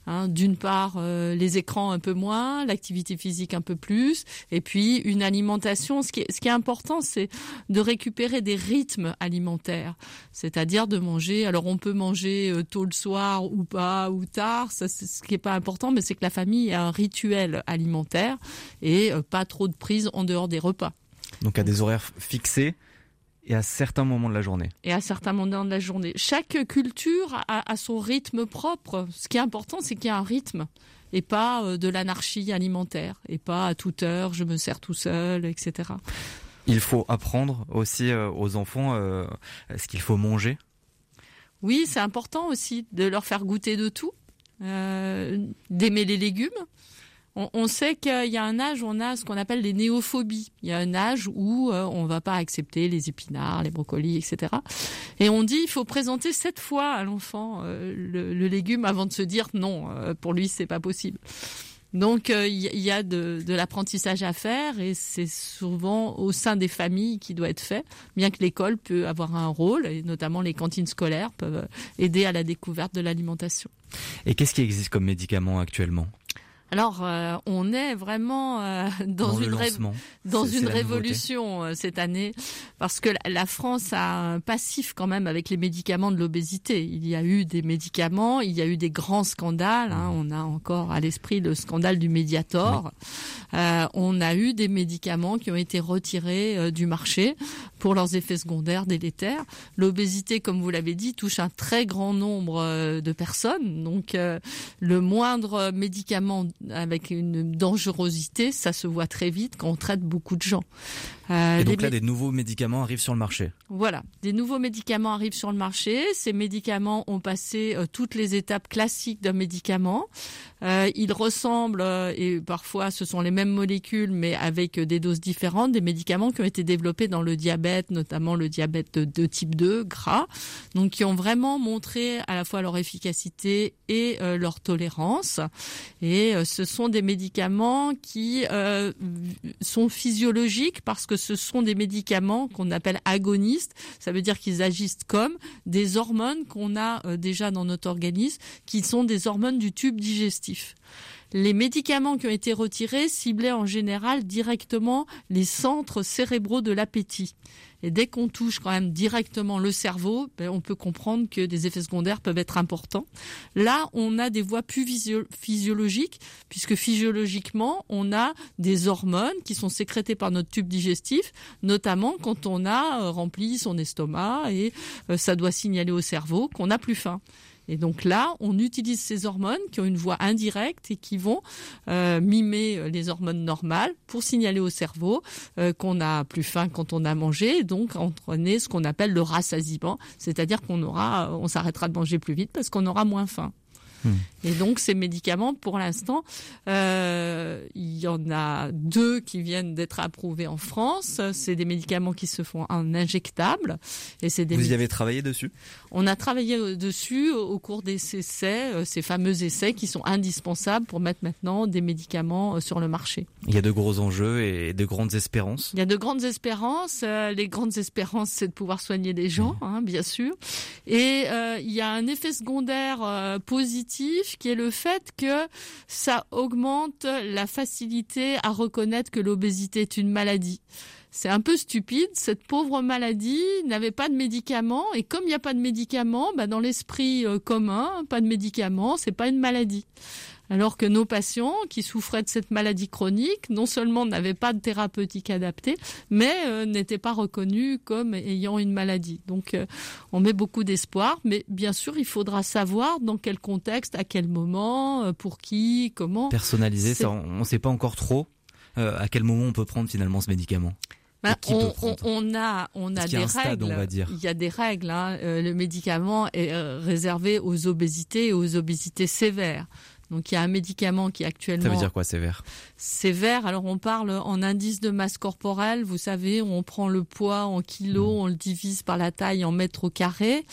Speaker 8: Hein, D'une part, les écrans un peu moins, l'activité physique un peu plus, et puis une alimentation ce qui est, ce qui est important, c'est de récupérer des rythmes alimentaires, c'est-à-dire de manger. Alors on peut manger euh, tôt le soir ou pas ou tard, ça, ce qui est pas important, mais c'est que la famille a un rituel alimentaire et euh, pas trop de prise en dehors des repas.
Speaker 1: Donc à des horaires fixés et à certains moments de la journée.
Speaker 8: Et à certains moments de la journée. Chaque culture a, a son rythme propre. Ce qui est important, c'est qu'il y a un rythme et pas euh, de l'anarchie alimentaire et pas à toute heure je me sers tout seul, etc.
Speaker 1: Il faut apprendre aussi euh, aux enfants euh, ce qu'il faut manger.
Speaker 8: Oui, c'est important aussi de leur faire goûter de tout, d'aimer les légumes, on, sait qu'il y a un âge où on a ce qu'on appelle les néophobies. Il y a un âge où euh, on va pas accepter les épinards, les brocolis, etc. Et on dit il faut présenter sept fois à l'enfant euh, le, légume avant de se dire non, euh, pour lui c'est pas possible. Donc il y, a de, de l'apprentissage à faire et c'est souvent au sein des familles qui doit être fait, bien que l'école peut avoir un rôle et notamment les cantines scolaires peuvent aider à la découverte de l'alimentation.
Speaker 1: Et qu'est-ce qui existe comme médicament actuellement?
Speaker 8: Alors, euh, on est vraiment euh, dans, une dans une révolution euh, cette année parce que la France a un passif quand même avec les médicaments de l'obésité. Il y a eu des médicaments, il y a eu des grands scandales. Hein. On a encore à l'esprit le scandale du Mediator. on a eu des médicaments qui ont été retirés du marché pour leurs effets secondaires délétères. L'obésité, comme vous l'avez dit, touche un très grand nombre de personnes. Donc, le moindre médicament avec une dangerosité, ça se voit très vite quand on traite beaucoup de gens.
Speaker 1: Euh, et donc là, des nouveaux médicaments arrivent sur le marché.
Speaker 8: Voilà, des nouveaux médicaments arrivent sur le marché. Ces médicaments ont passé euh, toutes les étapes classiques d'un médicament. Euh, ils ressemblent, et parfois ce sont les mêmes molécules, mais avec des doses différentes, des médicaments qui ont été développés dans le diabète, notamment le diabète de, type 2, gras, donc qui ont vraiment montré à la fois leur efficacité et leur tolérance. Et ce sont des médicaments qui sont physiologiques parce que ce sont des médicaments qu'on appelle agonistes. Ça veut dire qu'ils agissent comme des hormones qu'on a euh, déjà dans notre organisme, qui sont des hormones du tube digestif. Les médicaments qui ont été retirés ciblaient en général directement les centres cérébraux de l'appétit. Et dès qu'on touche quand même directement le cerveau, ben, on peut comprendre que des effets secondaires peuvent être importants. Là, on a des voies plus physiologiques, puisque physiologiquement, on a des hormones qui sont sécrétées par notre tube digestif, notamment quand on a euh, rempli son estomac et euh, ça doit signaler au cerveau qu'on n'a plus faim. Et donc là, on utilise ces hormones qui ont une voie indirecte et qui vont euh, mimer euh, les hormones normales pour signaler au cerveau euh, qu'on a plus faim quand on a mangé, et donc entraîner ce qu'on appelle le rassasiement, c'est-à-dire qu'on aura, on s'arrêtera de manger plus vite parce qu'on aura moins faim. Et donc ces médicaments, pour l'instant, euh, il y en a deux qui viennent d'être approuvés en France. C'est des médicaments qui se font en injectable.
Speaker 1: Et c'est des Vous y avez travaillé dessus?
Speaker 8: On a travaillé dessus au cours des essais, euh, ces fameux essais qui sont indispensables pour mettre maintenant des médicaments euh, sur le marché.
Speaker 1: Il y a de gros enjeux et de grandes espérances.
Speaker 8: Il y a de grandes espérances. Les grandes espérances, c'est de pouvoir soigner des gens, hein, bien sûr. Et il y a un effet secondaire positif qui est le fait que ça augmente la facilité à reconnaître que l'obésité est une maladie. C'est un peu stupide, cette pauvre maladie n'avait pas de médicaments et comme il n'y a pas de médicaments, bah dans l'esprit euh, commun, pas de médicaments, c'est pas une maladie alors que nos patients qui souffraient de cette maladie chronique, non seulement n'avaient pas de thérapeutique adaptée, mais euh, n'étaient pas reconnus comme ayant une maladie. Donc euh, on met beaucoup d'espoir, mais bien sûr il faudra savoir dans quel contexte, à quel moment, euh, pour qui, comment.
Speaker 1: Personnaliser, ça, on ne sait pas encore trop à quel moment on peut prendre finalement ce médicament.
Speaker 8: On, a, on a des règles. Il y a des règles. Hein. le médicament est réservé aux obésités et aux obésités sévères. Donc il y a un médicament qui est actuellement.
Speaker 1: Ça veut dire quoi sévère?
Speaker 8: Sévère. Alors on parle en indice de masse corporelle. Vous savez, on prend le poids en kilos, mmh. on le divise par la taille en mètres au carré,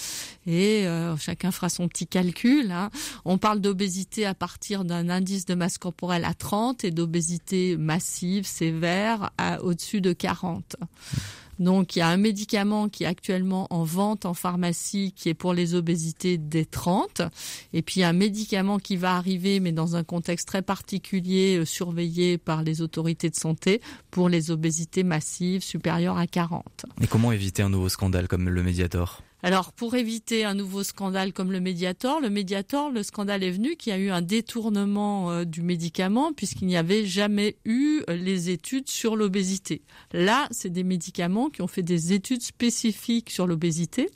Speaker 8: et euh, chacun fera son petit calcul. Hein. On parle d'obésité à partir d'un indice de masse corporelle à 30 et d'obésité massive sévère à au-dessus de 40. Donc il y a un médicament qui est actuellement en vente en pharmacie qui est pour les obésités des 30 et puis un médicament qui va arriver mais dans un contexte très particulier euh, surveillé par les autorités de santé pour les obésités massives supérieures à 40.
Speaker 1: Et comment éviter un nouveau scandale comme le Mediator?
Speaker 8: Alors, pour éviter un nouveau scandale comme le Mediator, le Mediator, le scandale est venu qu'il y a eu un détournement euh, du médicament puisqu'il n'y avait jamais eu euh, les études sur l'obésité. Là, c'est des médicaments qui ont fait des études spécifiques sur l'obésité,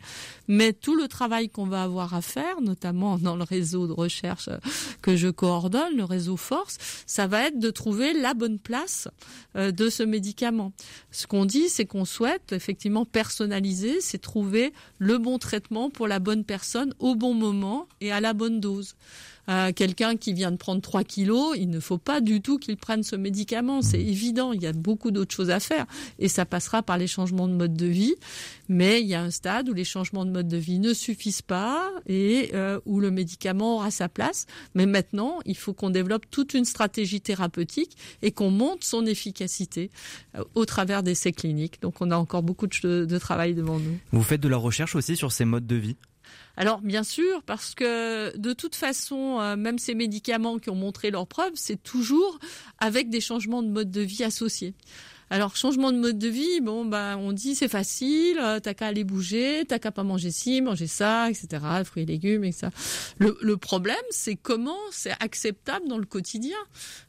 Speaker 8: mais tout le travail qu'on va avoir à faire, notamment dans le réseau de recherche euh, que je coordonne, le réseau Force, ça va être de trouver la bonne place de ce médicament. Ce qu'on dit, c'est qu'on souhaite effectivement personnaliser, c'est trouver le bon traitement pour la bonne personne au bon moment et à la bonne dose. À quelqu'un qui vient de prendre 3 kilos, il ne faut pas du tout qu'il prenne ce médicament. C'est
Speaker 1: Mmh.
Speaker 8: évident, il y a beaucoup d'autres choses à faire et ça passera par les changements de mode de vie. Mais il y a un stade où les changements de mode de vie ne suffisent pas et euh, où le médicament aura sa place. Mais maintenant, il faut qu'on développe toute une stratégie thérapeutique et qu'on monte son efficacité euh, au travers d'essais cliniques. Donc on a encore beaucoup de, de travail devant nous.
Speaker 1: Vous faites de la recherche aussi sur ces modes de vie?
Speaker 8: Alors bien sûr, parce que de toute façon, euh, même ces médicaments qui ont montré leurs preuves, c'est toujours avec des changements de mode de vie associés. Alors changement de mode de vie, bon bah on dit c'est facile, euh, t'as qu'à aller bouger, t'as qu'à pas manger ci, manger ça, etc. Fruits et légumes et ça. Le, le problème c'est comment c'est acceptable dans le quotidien,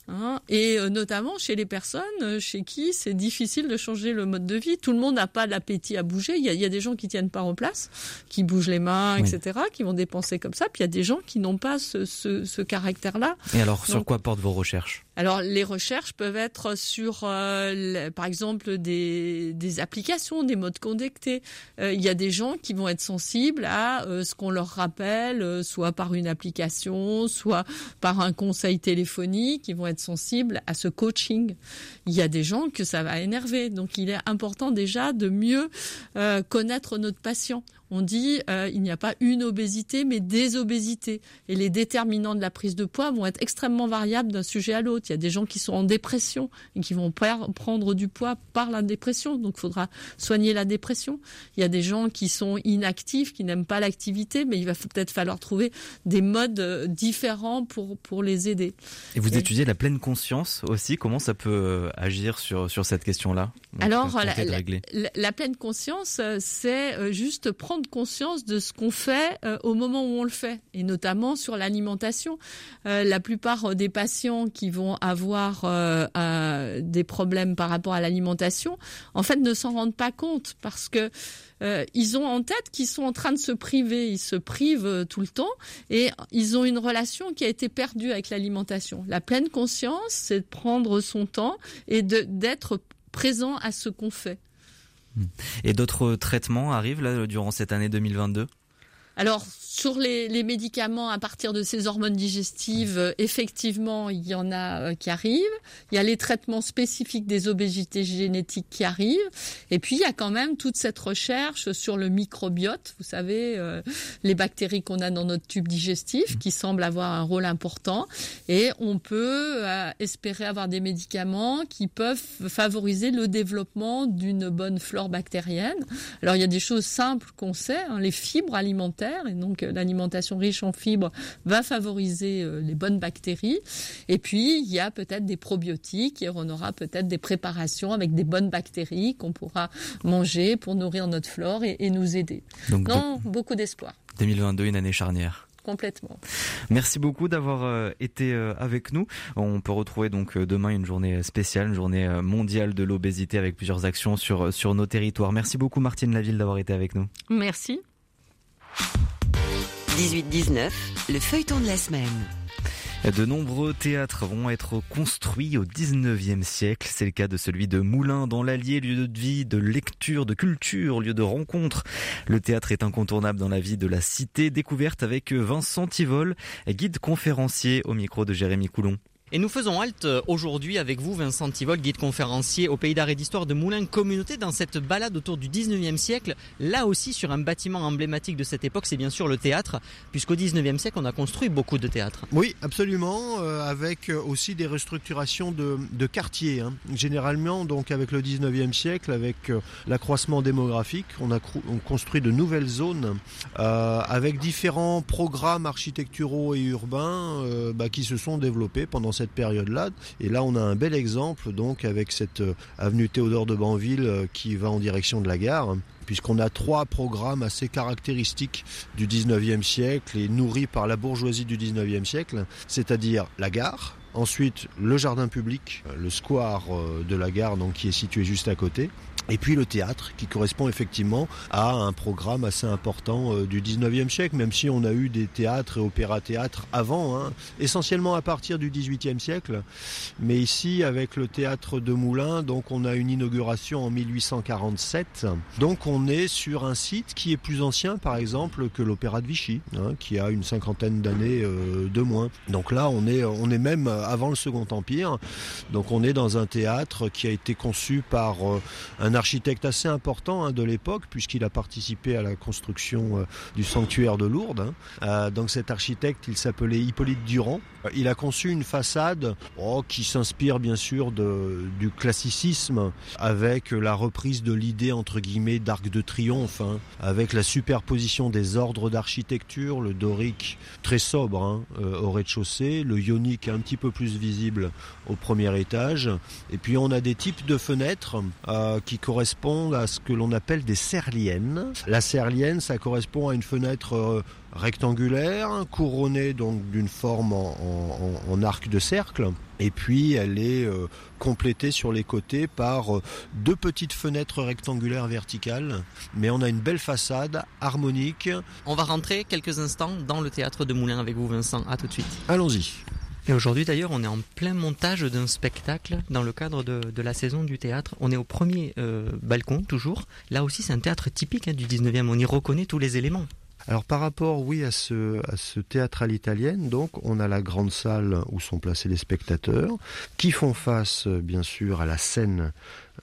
Speaker 8: hein, et euh, notamment chez les personnes euh, chez qui c'est difficile de changer le mode de vie. Tout le monde n'a pas l'appétit à bouger. Il y, a, il y a des gens qui tiennent pas en place, qui bougent les mains,
Speaker 1: Oui.
Speaker 8: etc., qui vont dépenser comme ça. Puis il y a des gens qui n'ont pas ce, ce, ce caractère-là.
Speaker 1: Et alors, sur quoi portent vos recherches?
Speaker 8: Alors les recherches peuvent être sur, euh, par exemple, des, applications, des modes connectés. Euh, Il y a des gens qui vont être sensibles à euh, ce qu'on leur rappelle, soit par une application, soit par un conseil téléphonique, qui vont être sensibles à ce coaching. Il y a des gens que ça va énerver. Donc il est important déjà de mieux euh, connaître notre patient. On dit euh, il n'y a pas une obésité, mais des obésités. Et les déterminants de la prise de poids vont être extrêmement variables d'un sujet à l'autre. Il y a des gens qui sont en dépression et qui vont prendre du poids par la dépression. Donc il faudra soigner la dépression. Il y a des gens qui sont inactifs, qui n'aiment pas l'activité, mais il va peut-être falloir trouver des modes euh, différents pour, pour les aider.
Speaker 1: Et vous
Speaker 8: Et-
Speaker 1: étudiez la pleine conscience aussi Comment ça peut euh, agir sur, sur cette question-là
Speaker 8: Alors, la, la- la- pleine conscience, euh, c'est euh, juste prendre conscience de ce qu'on fait euh, au moment où on le fait, et notamment sur l'alimentation. Euh, la plupart des patients qui vont avoir euh, euh, des problèmes par rapport à l'alimentation, en fait, ne s'en rendent pas compte parce que euh, ils ont en tête qu'ils sont en train de se priver, ils se privent euh, tout le temps et ils ont une relation qui a été perdue avec l'alimentation. La pleine conscience, c'est de prendre son temps et d'être présent à ce qu'on fait.
Speaker 1: Et d'autres traitements arrivent là durant cette année 2022
Speaker 8: Alors, sur les, les médicaments à partir de ces hormones digestives, euh, effectivement, il y en a euh, qui arrivent. Il y a les traitements spécifiques des obésités génétiques qui arrivent. Et puis, il y a quand même toute cette recherche sur le microbiote. Vous savez, euh, les bactéries qu'on a dans notre tube digestif qui semblent avoir un rôle important. Et on peut espérer avoir des médicaments qui peuvent favoriser le développement d'une bonne flore bactérienne. Alors, il y a des choses simples qu'on sait, hein, les fibres alimentaires, et donc euh, l'alimentation riche en fibres va favoriser euh, les bonnes bactéries. Et puis, il y a peut-être des probiotiques, et on aura peut-être des préparations avec des bonnes bactéries qu'on pourra manger pour nourrir notre flore et, et nous aider.
Speaker 1: Donc,
Speaker 8: non, beaucoup d'espoir,
Speaker 1: 2022, une année charnière.
Speaker 8: complètement.
Speaker 1: Merci beaucoup d'avoir euh, été avec nous. On peut retrouver donc demain une journée spéciale, une journée mondiale de l'obésité avec plusieurs actions sur, sur nos territoires. Merci beaucoup Martine Laville d'avoir été avec nous.
Speaker 8: Merci.
Speaker 7: 18-19, le feuilleton de la semaine.
Speaker 1: De nombreux théâtres vont être construits au 19e siècle. C'est le cas de celui de Moulins dans l'Allier, lieu de vie, de lecture, de culture, lieu de rencontre. Le théâtre est incontournable dans la vie de la cité, découverte avec Vincent Tivol, guide conférencier au micro de Jérémy Coulon.
Speaker 17: Et nous faisons halte euh, aujourd'hui avec vous, Vincent Tivol, guide conférencier au Pays d'Art et d'Histoire de Moulins Communauté, dans cette balade autour du 19e siècle. Là aussi, sur un bâtiment emblématique de cette époque, c'est bien sûr le théâtre, puisqu'au 19e siècle, on a construit beaucoup de théâtres.
Speaker 18: Oui, absolument, euh, avec euh, aussi des restructurations de, quartiers. hein. Généralement, donc avec le 19e siècle, avec l'accroissement démographique, on a construit de nouvelles zones avec différents programmes architecturaux et urbains bah, qui se sont développés pendant cette période-là. Et là, on a un bel exemple donc avec cette euh, avenue Théodore de Banville euh, qui va en direction de la gare puisqu'on a trois programmes assez caractéristiques du 19e siècle et nourris par la bourgeoisie du 19e siècle, c'est-à-dire la gare, ensuite le jardin public, le square euh, de la gare donc, qui est situé juste à côté, Et puis le théâtre, qui correspond effectivement à un programme assez important euh, du 19e siècle, même si on a eu des théâtres et opéra-théâtres avant, hein, essentiellement à partir du 18e siècle. Mais ici, avec le théâtre de Moulins, donc on a une inauguration en 1847. Donc on est sur un site qui est plus ancien, par exemple, que l'opéra de Vichy, hein, qui a une cinquantaine d'années euh, de moins. Donc là, on est, on est même avant le Second Empire. Donc on est dans un théâtre qui a été conçu par euh, un architecte assez important hein, de l'époque, puisqu'il a participé à la construction euh, du sanctuaire de Lourdes. Hein. Euh, donc cet architecte, il s'appelait Hippolyte Durand. Il a conçu une façade oh, qui s'inspire bien sûr du classicisme, avec la reprise de l'idée entre guillemets d'arc de triomphe, hein, avec la superposition des ordres d'architecture, le dorique très sobre euh, au rez-de-chaussée, le ionique un petit peu plus visible au premier étage, et puis on a des types de fenêtres euh, qui correspondent à ce que l'on appelle des serliennes. La serlienne, ça correspond à une fenêtre euh, rectangulaire, couronnée donc d'une forme en, arc de cercle. Et puis elle est euh, complétée sur les côtés par deux petites fenêtres rectangulaires verticales. Mais on a une belle façade harmonique.
Speaker 17: On va rentrer quelques instants dans le théâtre de Moulins avec vous Vincent. À tout de suite.
Speaker 18: Allons-y.
Speaker 17: Et aujourd'hui d'ailleurs, on est en plein montage d'un spectacle dans le cadre de, la saison du théâtre. On est au premier euh, balcon toujours. Là aussi, c'est un théâtre typique hein, du 19e. On y reconnaît tous les éléments.
Speaker 18: Alors par rapport, oui, à ce, à ce théâtre à l'italienne, donc on a la grande salle où sont placés les spectateurs, qui font face, bien sûr, à la scène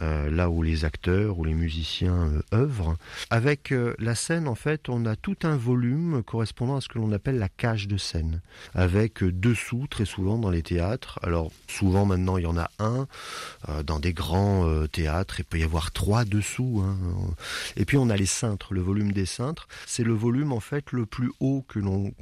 Speaker 18: euh, là où les acteurs ou les musiciens euh, œuvrent. Avec euh, la scène, en fait, on a tout un volume correspondant à ce que l'on appelle la cage de scène, avec dessous très souvent dans les théâtres. Alors souvent maintenant il y en a un dans des grands théâtres, il peut y avoir trois dessous. Hein. Et puis on a les cintres, le volume des cintres, c'est le volume en fait le plus haut que l'on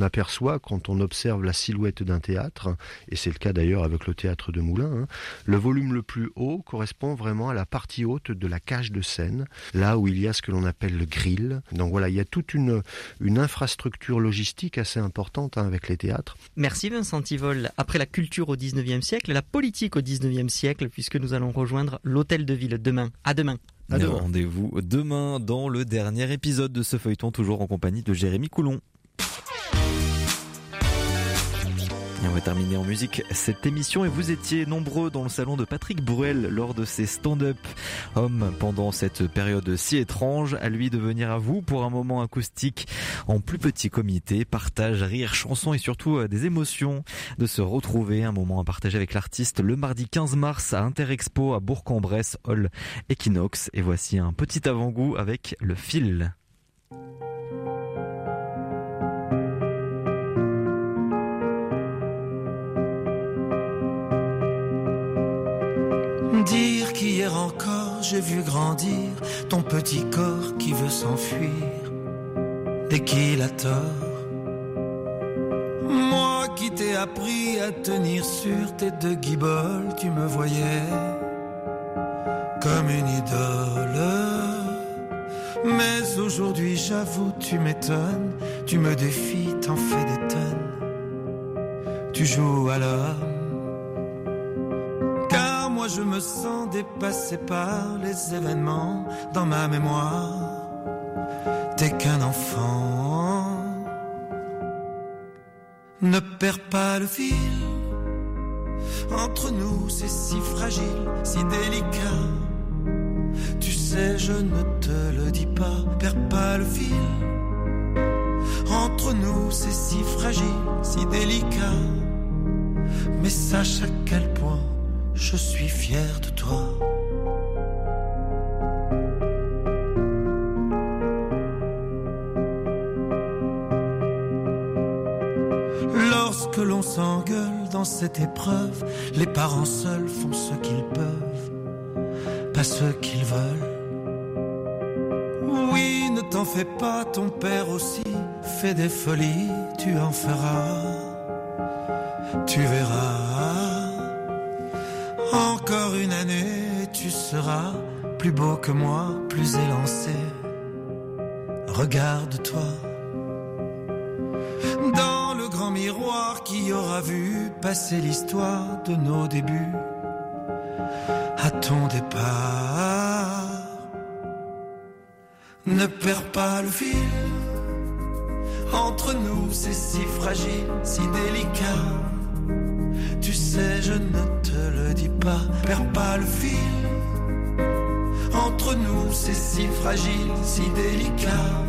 Speaker 18: aperçoit quand on observe la silhouette d'un théâtre, et c'est le cas d'ailleurs avec le théâtre de Moulins. Hein. Le volume le plus haut correspond vraiment à la partie haute de la cage de scène, là où il y a ce que l'on appelle le grill. Donc voilà, il y a toute une, une infrastructure logistique assez importante hein, avec les théâtres.
Speaker 17: Merci Vincent Tivol. Après la culture au 19e siècle, la politique au 19e siècle, puisque nous allons rejoindre l'hôtel de ville demain. À demain.
Speaker 1: Rendez-vous demain dans le dernier épisode de ce feuilleton, toujours en compagnie de Jérémy Coulon. Et on va terminer en musique cette émission et vous étiez nombreux dans le salon de Patrick Bruel lors de ses stand-up. Homme, pendant cette période si étrange, à lui de venir à vous pour un moment acoustique en plus petit comité, partage, rire, chanson et surtout euh, des émotions, de se retrouver, un moment à partager avec l'artiste le mardi 15 mars à Interexpo à Bourg-en-Bresse, Hall Equinox. Et voici un petit avant-goût avec le fil.
Speaker 19: Dire qu'hier encore j'ai vu grandir ton petit corps qui veut s'enfuir dès qu'il a tort. Moi qui t'ai appris à tenir sur tes deux guiboles, tu me voyais comme une idole. Mais aujourd'hui j'avoue tu m'étonnes, tu me défies, t'en fais des tonnes. Tu joues à l'homme je me sens dépassé par les événements dans ma mémoire. T'es qu'un enfant. Ne perds pas le fil. Entre nous, c'est si fragile, si délicat. Tu sais, je ne te le dis pas. Perds pas le fil. Entre nous, c'est si fragile, si délicat. Mais sache à quel point je suis fier de toi. Lorsque l'on s'engueule dans cette épreuve, les parents seuls font ce qu'ils peuvent, pas ce qu'ils veulent. Oui, ne t'en fais pas, ton père aussi fait des folies, tu en feras, tu verras. Encore une année, tu seras plus beau que moi, plus élancé. Regarde-toi. Dans le grand miroir qui aura vu passer l'histoire de nos débuts. À ton départ. Ne perds pas le fil. Entre nous, c'est si fragile, si délicat. Tu sais, je ne te le dis pas. Perds pas le fil. Entre nous, c'est si fragile, si délicat.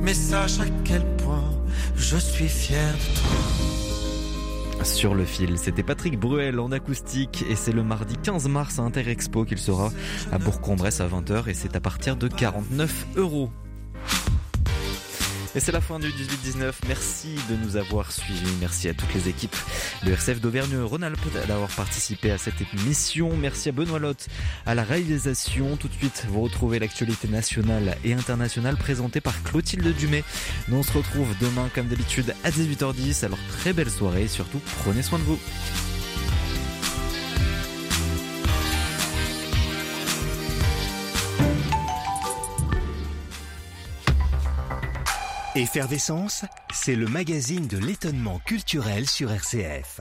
Speaker 19: Mais sache à quel point je suis fier de toi.
Speaker 1: Sur le fil, c'était Patrick Bruel en acoustique et c'est le mardi 15 mars à Interexpo qu'il sera à Bourg-en-Bresse à 20h et c'est à partir de 49 euros. Et c'est la fin du 18-19. Merci de nous avoir suivis. Merci à toutes les équipes de RCF d'Auvergne-Rhône-Alpes d'avoir participé à cette émission. Merci à Benoît Lotte à la réalisation. Tout de suite, vous retrouvez l'actualité nationale et internationale présentée par Clotilde Dumay. Nous on se retrouve demain comme d'habitude à 18h10. Alors très belle soirée surtout prenez soin de vous.
Speaker 9: Effervescence, c'est le magazine de l'étonnement culturel sur RCF.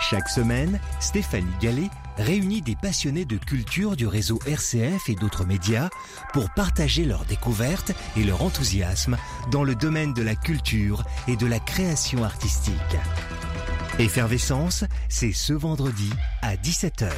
Speaker 9: Chaque semaine, Stéphanie Gallet réunit des passionnés de culture du réseau RCF et d'autres médias pour partager leurs découvertes et leur enthousiasme dans le domaine de la culture et de la création artistique. Effervescence, c'est ce vendredi à 17h.